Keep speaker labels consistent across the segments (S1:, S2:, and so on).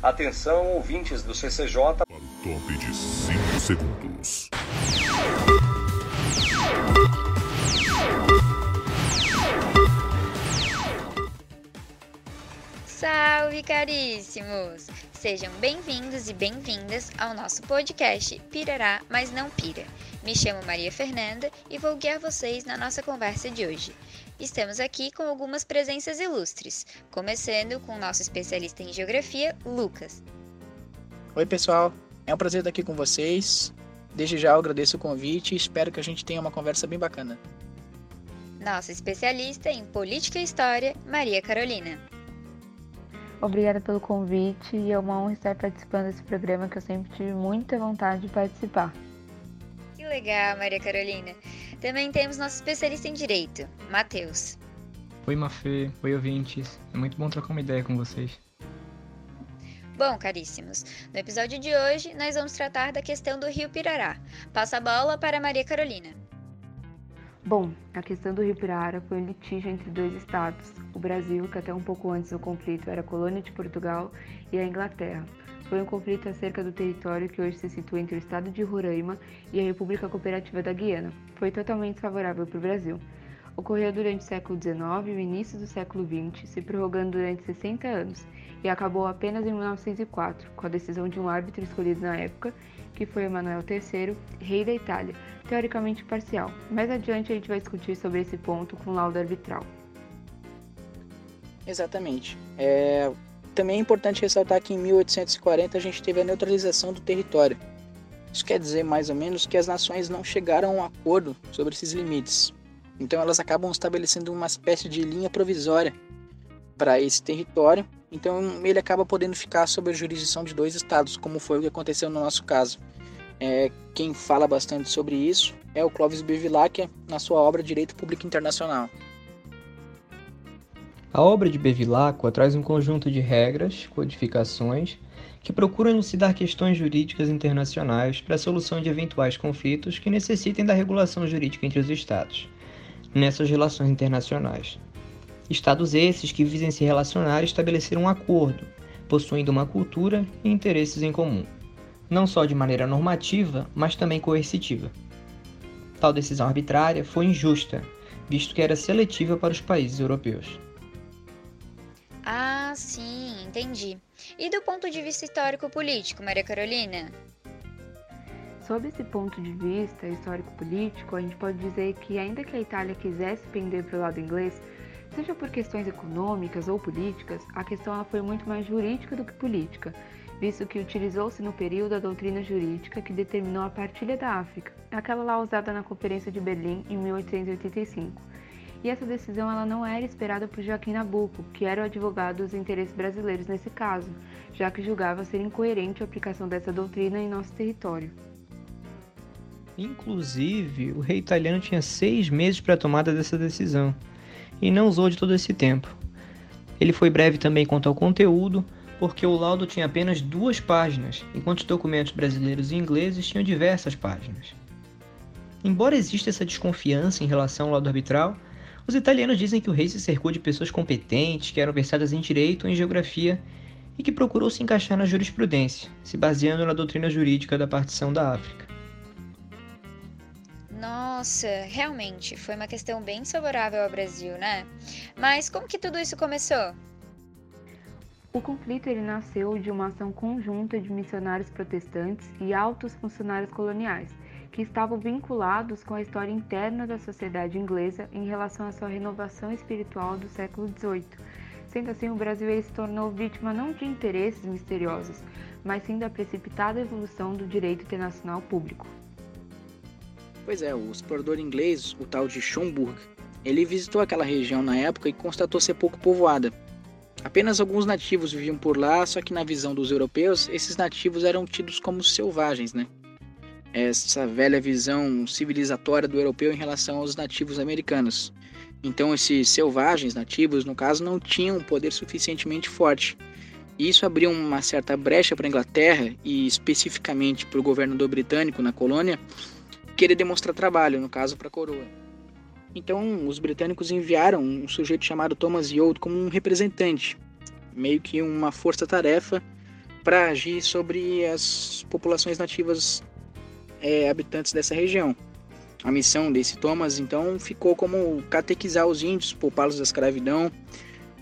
S1: Atenção, ouvintes do CCJ.
S2: Para o top de 5 segundos.
S3: Salve, caríssimos! Sejam bem-vindos e bem-vindas ao nosso podcast Pirará, mas não pira. Me chamo Maria Fernanda e vou guiar vocês na nossa conversa de hoje. Estamos aqui com algumas presenças ilustres, começando com o nosso especialista em geografia, Lucas.
S4: Oi, pessoal. É um prazer estar aqui com vocês. Desde já eu agradeço o convite e espero que a gente tenha uma conversa bem bacana.
S3: Nossa especialista em política e história, Maria Carolina.
S5: Obrigada pelo convite e é uma honra estar participando desse programa que eu sempre tive muita vontade de participar.
S3: Que legal, Maria Carolina. Também temos nosso especialista em direito, Matheus.
S6: Oi, Mafê. Oi, ouvintes. É muito bom trocar uma ideia com vocês.
S3: Bom, caríssimos, no episódio de hoje nós vamos tratar da questão do Rio Pirará. Passa a bola para Maria Carolina.
S5: Bom, a questão do Rio Pirara foi um litígio entre dois estados, o Brasil, que até um pouco antes do conflito era colônia de Portugal, e a Inglaterra. Foi um conflito acerca do território que hoje se situa entre o estado de Roraima e a República Cooperativa da Guiana. Foi totalmente favorável para o Brasil. Ocorreu durante o século XIX e o início do século XX, se prorrogando durante 60 anos, e acabou apenas em 1904, com a decisão de um árbitro escolhido na época, que foi Emanuel III, rei da Itália, teoricamente parcial. Mais adiante a gente vai discutir sobre esse ponto com laudo arbitral.
S4: Exatamente. É, também é importante ressaltar que em 1840 a gente teve a neutralização do território. Isso quer dizer mais ou menos que as nações não chegaram a um acordo sobre esses limites. Então elas acabam estabelecendo uma espécie de linha provisória para esse território. Então ele acaba podendo ficar sob a jurisdição de dois estados, como foi o que aconteceu no nosso caso. É, quem fala bastante sobre isso é o Clóvis Bevilacqua na sua obra Direito Público Internacional.
S6: A obra de Bevilacqua traz um conjunto de regras, codificações, que procuram elucidar questões jurídicas internacionais para a solução de eventuais conflitos que necessitem da regulação jurídica entre os Estados, nessas relações internacionais. Estados esses que visem se relacionar e estabelecer um acordo, possuindo uma cultura e interesses em comum, não só de maneira normativa, mas também coercitiva. Tal decisão arbitrária foi injusta, visto que era seletiva para os países europeus.
S3: Ah, sim, entendi. E do ponto de vista histórico-político, Maria Carolina?
S5: Sob esse ponto de vista histórico-político, a gente pode dizer que, ainda que a Itália quisesse pender para o lado inglês, seja por questões econômicas ou políticas, a questão foi muito mais jurídica do que política, visto que utilizou-se no período a doutrina jurídica que determinou a partilha da África, aquela lá usada na Conferência de Berlim em 1885 e essa decisão ela não era esperada por Joaquim Nabuco, que era o advogado dos interesses brasileiros nesse caso, já que julgava ser incoerente a aplicação dessa doutrina em nosso território.
S6: Inclusive, o rei italiano tinha seis meses para a tomada dessa decisão e não usou de todo esse tempo. Ele foi breve também quanto ao conteúdo, porque o laudo tinha apenas duas páginas, enquanto os documentos brasileiros e ingleses tinham diversas páginas. Embora exista essa desconfiança em relação ao laudo arbitral, os italianos dizem que o rei se cercou de pessoas competentes, que eram versadas em direito ou em geografia e que procurou se encaixar na jurisprudência, se baseando na doutrina jurídica da partição da África.
S3: Nossa, realmente, foi uma questão bem favorável ao Brasil, né? Mas como que tudo isso começou?
S5: O conflito ele nasceu de uma ação conjunta de missionários protestantes e altos funcionários coloniais, que estavam vinculados com a história interna da sociedade inglesa em relação à sua renovação espiritual do século XVIII. Sendo assim, o Brasil se tornou vítima não de interesses misteriosos, mas sim da precipitada evolução do direito internacional público.
S4: Pois é, o explorador inglês, o tal de Schomburg, ele visitou aquela região na época e constatou ser pouco povoada. Apenas alguns nativos viviam por lá, só que na visão dos europeus, esses nativos eram tidos como selvagens, né? Essa velha visão civilizatória do europeu em relação aos nativos americanos. Então, esses selvagens nativos, no caso, não tinham um poder suficientemente forte. E isso abriu uma certa brecha para a Inglaterra e especificamente para o governador britânico na colônia querer demonstrar trabalho, no caso para a coroa. Então, os britânicos enviaram um sujeito chamado Thomas Yold como um representante, meio que uma força-tarefa para agir sobre as populações nativas é, habitantes dessa região. A missão desse Thomas, então, ficou como catequizar os índios, poupá-los da escravidão.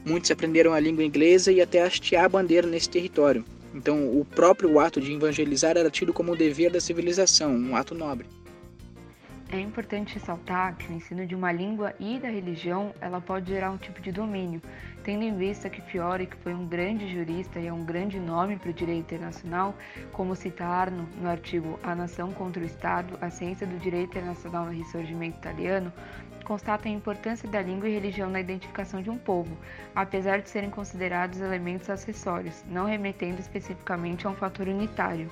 S4: Muitos aprenderam a língua inglesa e até hastear a bandeira nesse território. Então, o próprio ato de evangelizar era tido como um dever da civilização, um ato nobre.
S5: É importante ressaltar que o ensino de uma língua e da religião ela pode gerar um tipo de domínio, tendo em vista que Fiore, que foi um grande jurista e é um grande nome para o direito internacional, como cita Arno no artigo A Nação contra o Estado, a ciência do direito internacional no ressurgimento italiano, constata a importância da língua e religião na identificação de um povo, apesar de serem considerados elementos acessórios, não remetendo especificamente a um fator unitário.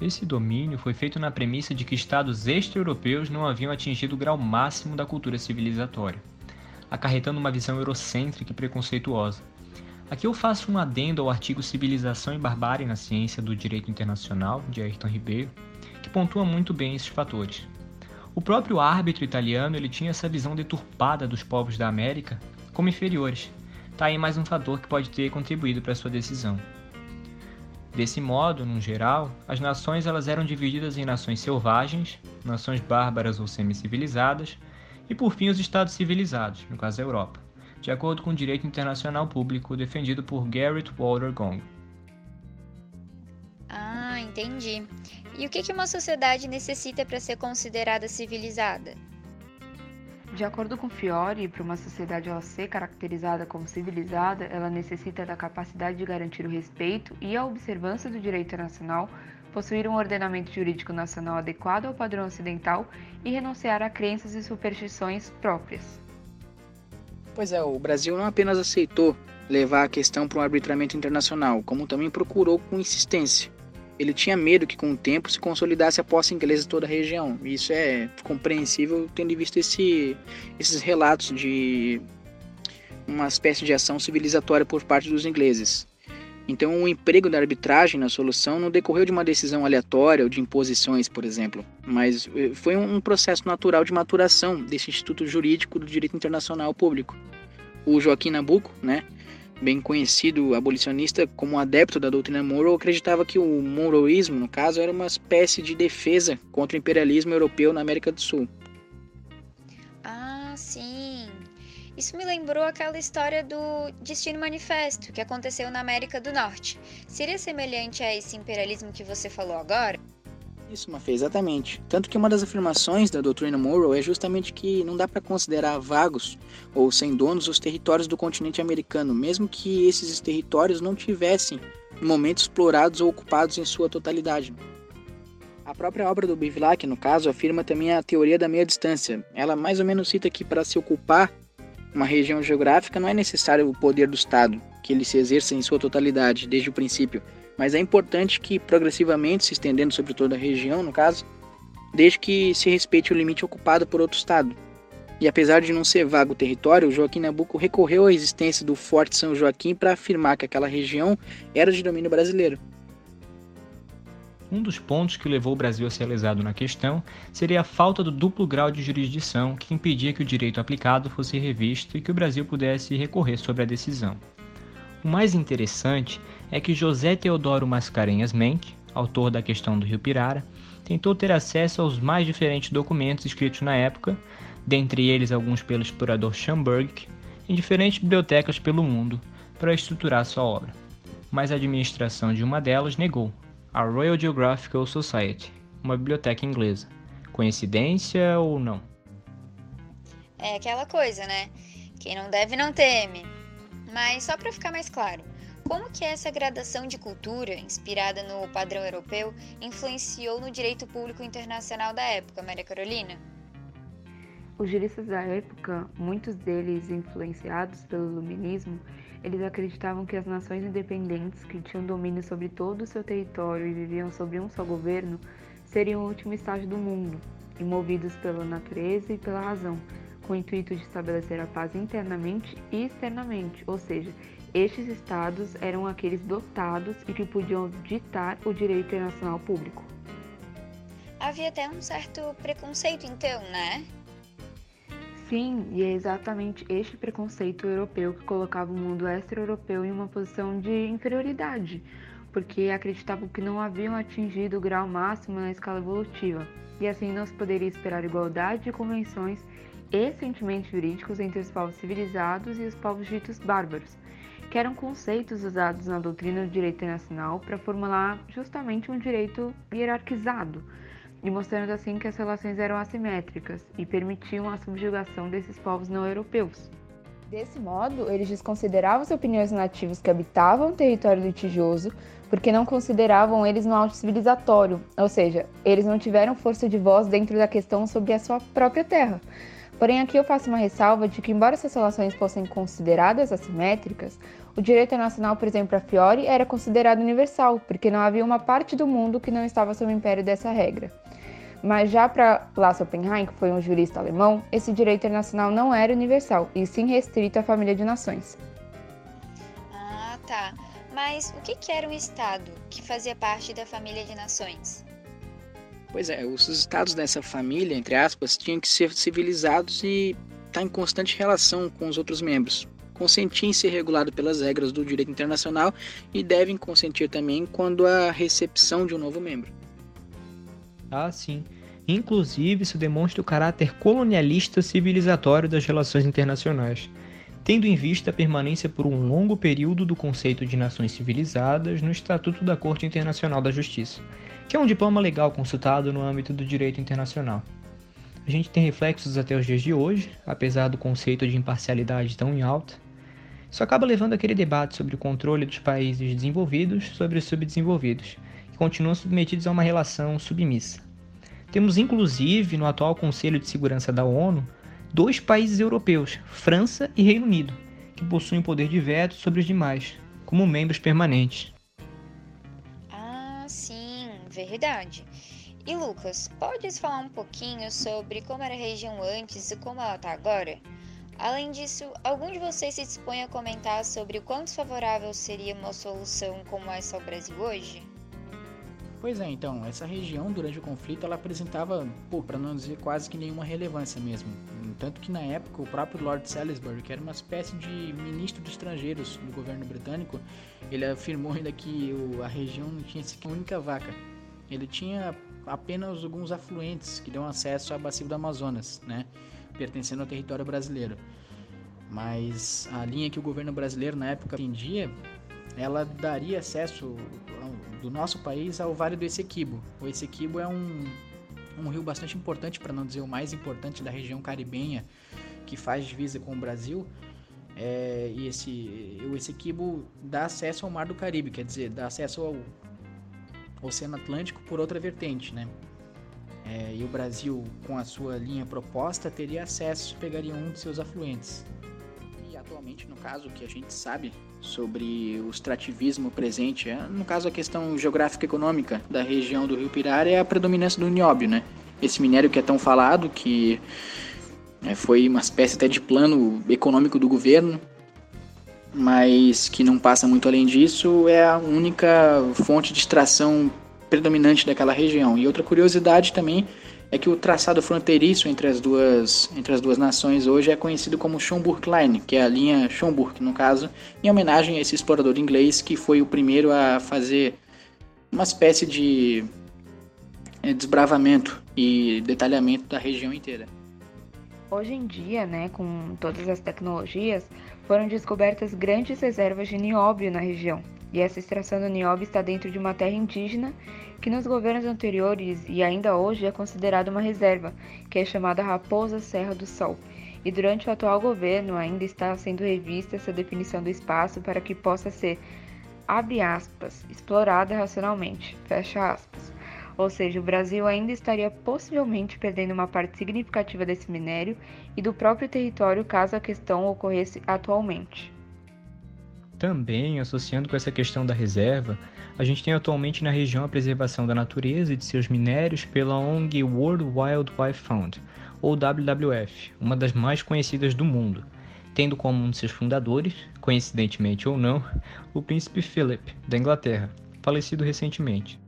S6: Esse domínio foi feito na premissa de que estados extra-europeus não haviam atingido o grau máximo da cultura civilizatória, acarretando uma visão eurocêntrica e preconceituosa. Aqui eu faço um adendo ao artigo Civilização e Barbárie na Ciência do Direito Internacional, de Ayrton Ribeiro, que pontua muito bem esses fatores. O próprio árbitro italiano ele tinha essa visão deturpada dos povos da América como inferiores. Tá aí mais um fator que pode ter contribuído para sua decisão. Desse modo, no geral, as nações elas eram divididas em nações selvagens, nações bárbaras ou semi-civilizadas, e por fim os estados civilizados, no caso a Europa, de acordo com o direito internacional público defendido por Garrett Walter Gong.
S3: Ah, entendi. E o que uma sociedade necessita para ser considerada civilizada?
S5: De acordo com Fiore, para uma sociedade ela ser caracterizada como civilizada, ela necessita da capacidade de garantir o respeito e a observância do direito internacional, possuir um ordenamento jurídico nacional adequado ao padrão ocidental e renunciar a crenças e superstições próprias.
S4: Pois é, o Brasil não apenas aceitou levar a questão para um arbitramento internacional, como também procurou com insistência ele tinha medo que com o tempo se consolidasse a posse inglesa em toda a região. Isso é compreensível tendo visto esse, esses relatos de uma espécie de ação civilizatória por parte dos ingleses. Então, o emprego da arbitragem na solução não decorreu de uma decisão aleatória ou de imposições, por exemplo, mas eh, foi um processo natural de maturação desse instituto jurídico do direito internacional público. O Joaquim Nabuco, né, bem conhecido abolicionista como adepto da doutrina Monroe, acreditava que o monroeísmo, no caso, era uma espécie de defesa contra o imperialismo europeu na América do Sul.
S3: Isso me lembrou aquela história do Destino Manifesto que aconteceu na América do Norte. Seria semelhante a esse imperialismo que você falou agora?
S4: Isso, Mafê, exatamente. Tanto que uma das afirmações da doutrina Monroe é justamente que não dá para considerar vagos ou sem donos os territórios do continente americano, mesmo que esses territórios não tivessem, no momento, explorados ou ocupados em sua totalidade. A própria obra do Bevilacqua, no caso, afirma também a teoria da meia distância. Ela mais ou menos cita que para se ocupar uma região geográfica não é necessário o poder do Estado, que ele se exerça em sua totalidade, desde o princípio, mas é importante que progressivamente, se estendendo sobre toda a região, no caso, desde que se respeite o limite ocupado por outro Estado. E apesar de não ser vago o território, Joaquim Nabuco recorreu à existência do Forte São Joaquim para afirmar que aquela região era de domínio brasileiro.
S6: Um dos pontos que levou o Brasil a ser lesado na questão seria a falta do duplo grau de jurisdição que impedia que o direito aplicado fosse revisto e que o Brasil pudesse recorrer sobre a decisão. O mais interessante é que José Teodoro Mascarenhas Menck, autor da questão do Rio Pirara, tentou ter acesso aos mais diferentes documentos escritos na época, dentre eles alguns pelo explorador Schomburg, em diferentes bibliotecas pelo mundo, para estruturar sua obra. Mas a administração de uma delas negou, a Royal Geographical Society, uma biblioteca inglesa. Coincidência ou não?
S3: É aquela coisa, né? Quem não deve não teme. Mas só para ficar mais claro, como que essa gradação de cultura, inspirada no padrão europeu, influenciou no direito público internacional da época, Maria Carolina?
S5: Os juristas da época, muitos deles influenciados pelo iluminismo, eles acreditavam que as nações independentes que tinham domínio sobre todo o seu território e viviam sob um só governo seriam o último estágio do mundo, e movidos pela natureza e pela razão, com o intuito de estabelecer a paz internamente e externamente, ou seja, estes estados eram aqueles dotados e que podiam ditar o direito internacional público.
S3: Havia até um certo preconceito, então, né?
S5: Sim, e é exatamente este preconceito europeu que colocava o mundo extra-europeu em uma posição de inferioridade, porque acreditavam que não haviam atingido o grau máximo na escala evolutiva, e assim não se poderia esperar igualdade de convenções e sentimentos jurídicos entre os povos civilizados e os povos ditos bárbaros, que eram conceitos usados na doutrina do direito internacional para formular justamente um direito hierarquizado mostrando assim que as relações eram assimétricas e permitiam a subjugação desses povos não europeus. Desse modo, eles desconsideravam as opiniões nativos que habitavam o território litigioso porque não consideravam eles no auto civilizatório, ou seja, eles não tiveram força de voz dentro da questão sobre a sua própria terra. Porém, aqui eu faço uma ressalva de que, embora essas relações fossem consideradas assimétricas, o direito internacional, por exemplo, a Fiore, era considerado universal, porque não havia uma parte do mundo que não estava sob o império dessa regra. Mas já para Lasse Oppenheim, que foi um jurista alemão, esse direito internacional não era universal, e sim restrito à família de nações.
S3: Ah, tá. Mas o que era um Estado que fazia parte da família de nações?
S4: Pois é, os estados dessa família, entre aspas, tinham que ser civilizados e estar tá em constante relação com os outros membros. Consentir em ser regulado pelas regras do direito internacional e devem consentir também quando há recepção de um novo membro.
S6: Ah, sim. Inclusive, isso demonstra o caráter colonialista civilizatório das relações internacionais, tendo em vista a permanência por um longo período do conceito de nações civilizadas no Estatuto da Corte Internacional da Justiça, que é um diploma legal consultado no âmbito do direito internacional. A gente tem reflexos até os dias de hoje, apesar do conceito de imparcialidade tão em alta. Isso acaba levando aquele debate sobre o controle dos países desenvolvidos sobre os subdesenvolvidos, que continuam submetidos a uma relação submissa. Temos inclusive no atual Conselho de Segurança da ONU dois países europeus, França e Reino Unido, que possuem poder de veto sobre os demais, como membros permanentes.
S3: Ah, sim, verdade. E Lucas, podes falar um pouquinho sobre como era a região antes e como ela está agora? Além disso, algum de vocês se dispõe a comentar sobre o quão desfavorável seria uma solução como essa ao Brasil hoje?
S4: Pois é, então, essa região durante o conflito ela apresentava, para não dizer quase que nenhuma relevância mesmo. Tanto que na época o próprio Lord Salisbury, que era uma espécie de ministro dos estrangeiros do governo britânico, ele afirmou ainda que a região não tinha sequer uma única vaca. Ele tinha apenas alguns afluentes que dão acesso à bacia do Amazonas, né, pertencendo ao território brasileiro. Mas a linha que o governo brasileiro na época entendia, ela daria acesso do nosso país ao Vale do Essequibo. O Essequibo é um, um rio bastante importante, para não dizer o mais importante da região caribenha, que faz divisa com o Brasil. É, e esse, o Essequibo dá acesso ao Mar do Caribe, quer dizer, dá acesso ao Oceano Atlântico por outra vertente, né? É, e o Brasil, com a sua linha proposta, teria acesso, pegaria um de seus afluentes. Atualmente, no caso, que a gente sabe sobre o extrativismo presente, é, no caso a questão geográfica econômica da região do Rio Pirara é a predominância do nióbio, né? Esse minério que é tão falado, que é, foi uma espécie até de plano econômico do governo, mas que não passa muito além disso, é a única fonte de extração predominante daquela região. E outra curiosidade também é que o traçado fronteiriço entre as duas, entre as duas nações hoje é conhecido como Schomburg Line, que é a linha Schomburg, no caso, em homenagem a esse explorador inglês que foi o primeiro a fazer uma espécie de eh, desbravamento e detalhamento da região inteira.
S5: Hoje em dia, né, com todas as tecnologias, foram descobertas grandes reservas de nióbio na região. E essa extração do nióbio está dentro de uma terra indígena que nos governos anteriores e ainda hoje é considerada uma reserva, que é chamada Raposa Serra do Sol. E durante o atual governo ainda está sendo revista essa definição do espaço para que possa ser, abre aspas, explorada racionalmente, fecha aspas. Ou seja, o Brasil ainda estaria possivelmente perdendo uma parte significativa desse minério e do próprio território caso a questão ocorresse atualmente.
S6: Também, associando com essa questão da reserva, a gente tem atualmente na região a preservação da natureza e de seus minérios pela ONG World Wildlife Fund, ou WWF, uma das mais conhecidas do mundo, tendo como um de seus fundadores, coincidentemente ou não, o príncipe Philip, da Inglaterra, falecido recentemente.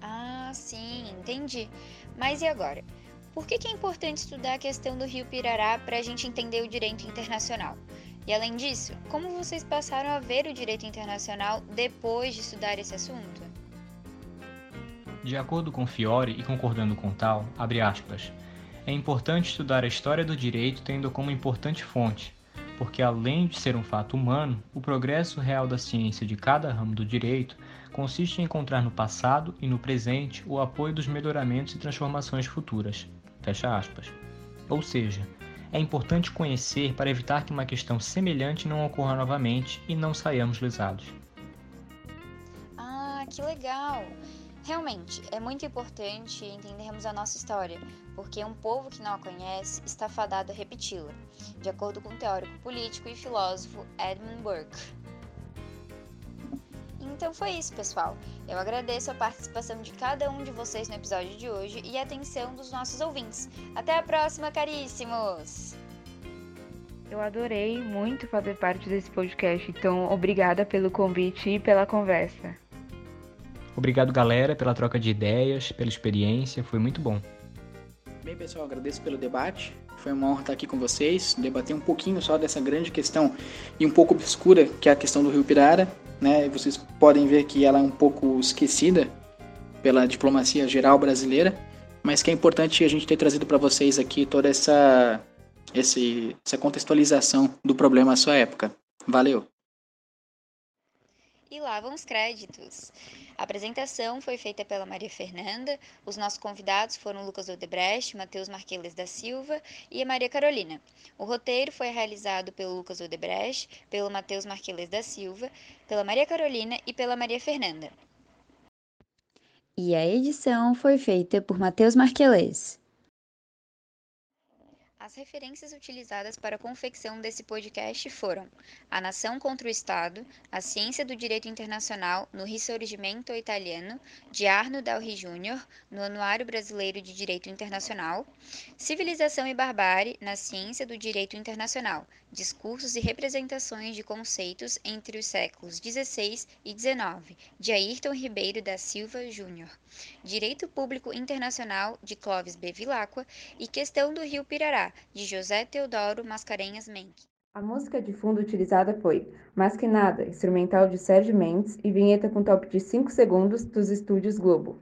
S3: Ah, sim, entendi. Mas e agora? por que, que é importante estudar a questão do rio Pirará para a gente entender o direito internacional? E além disso, como vocês passaram a ver o direito internacional depois de estudar esse assunto?
S6: De acordo com Fiore e concordando com tal, abre aspas, é importante estudar a história do direito tendo como importante fonte, porque além de ser um fato humano, o progresso real da ciência de cada ramo do direito consiste em encontrar no passado e no presente o apoio dos melhoramentos e transformações futuras. Fecha aspas. Ou seja, é importante conhecer para evitar que uma questão semelhante não ocorra novamente e não saiamos lesados.
S3: Ah, que legal! Realmente, é muito importante entendermos a nossa história, porque um povo que não a conhece está fadado a repeti-la, de acordo com o teórico político e filósofo Edmund Burke. Então foi isso, pessoal. Eu agradeço a participação de cada um de vocês no episódio de hoje e a atenção dos nossos ouvintes. Até a próxima, caríssimos!
S5: Eu adorei muito fazer parte desse podcast, então obrigada pelo convite e pela conversa.
S6: Obrigado, galera, pela troca de ideias, pela experiência, foi muito bom.
S4: Bem, pessoal, agradeço pelo debate. Foi uma honra estar aqui com vocês, debater um pouquinho só dessa grande questão e um pouco obscura, que é a questão do Rio Pirara né? Vocês podem ver que ela é um pouco esquecida pela diplomacia geral brasileira, mas que é importante a gente ter trazido para vocês aqui toda essa, esse, essa contextualização do problema à sua época. Valeu!
S3: E lá vão os créditos. A apresentação foi feita pela Maria Fernanda, os nossos convidados foram Lucas Odebrecht, Matheus Marqueles da Silva e a Maria Carolina. O roteiro foi realizado pelo Lucas Odebrecht, pelo Matheus Marqueles da Silva, pela Maria Carolina e pela Maria Fernanda.
S7: E a edição foi feita por Matheus Marqueles.
S3: As referências utilizadas para a confecção desse podcast foram A Nação contra o Estado, A Ciência do Direito Internacional no Risorgimento Italiano, de Arno Dalri Jr., no Anuário Brasileiro de Direito Internacional, Civilização e Barbárie na Ciência do Direito Internacional, Discursos e Representações de Conceitos entre os séculos XVI e XIX, de Ayrton Ribeiro da Silva Jr., Direito Público Internacional, de Clóvis B. Vilacqua, e Questão do Rio Pirará, de José Teodoro Mascarenhas Menck.
S5: A música de fundo utilizada foi Mais Que Nada, instrumental de Sérgio Mendes e vinheta com top de 5 segundos dos estúdios Globo.